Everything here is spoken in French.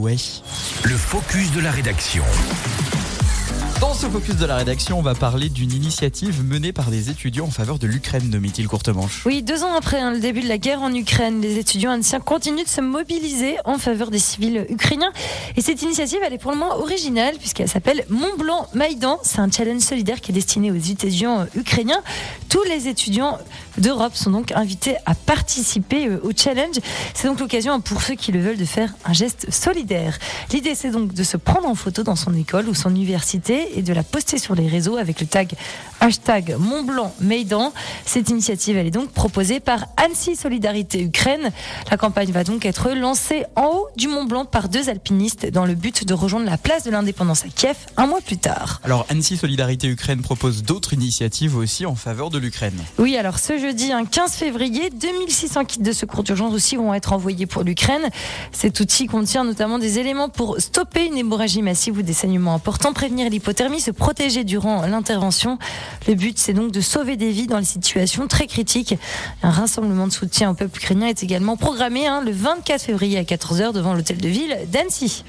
Ouais. Le focus de la rédaction. Dans ce focus de la rédaction, on va parler d'une initiative menée par des étudiants en faveur de l'Ukraine, nommait-il Courtemanche. Oui, deux ans après hein, le début de la guerre en Ukraine, les étudiants anciens continuent de se mobiliser en faveur des civils ukrainiens. Et cette initiative, elle est pour le moins originale puisqu'elle s'appelle Mont Blanc Maïdan. C'est un challenge solidaire qui est destiné aux étudiants ukrainiens. Tous les étudiants d'Europe sont donc invités à participer euh, au challenge. C'est donc l'occasion pour ceux qui le veulent de faire un geste solidaire. L'idée, c'est donc de se prendre en photo dans son école ou son université et de la poster sur les réseaux avec le tag hashtag Montblanc Maïdan. Cette initiative, elle est donc proposée par Annecy Solidarité Ukraine. La campagne va donc être lancée en haut du Mont Blanc par deux alpinistes dans le but de rejoindre la place de l'indépendance à Kiev un mois plus tard. Alors Annecy Solidarité Ukraine propose d'autres initiatives aussi en faveur de l'Ukraine. Oui, alors ce jeudi, un 15 février, 2600 kits de secours d'urgence aussi vont être envoyés pour l'Ukraine. Cet outil contient notamment des éléments pour stopper une hémorragie massive ou des saignements importants, prévenir l'hypothèse se protéger durant l'intervention. Le but, c'est donc de sauver des vies dans les situations très critiques. Un rassemblement de soutien au peuple ukrainien est également programmé hein, le 24 février à 14h devant l'hôtel de ville d'Annecy.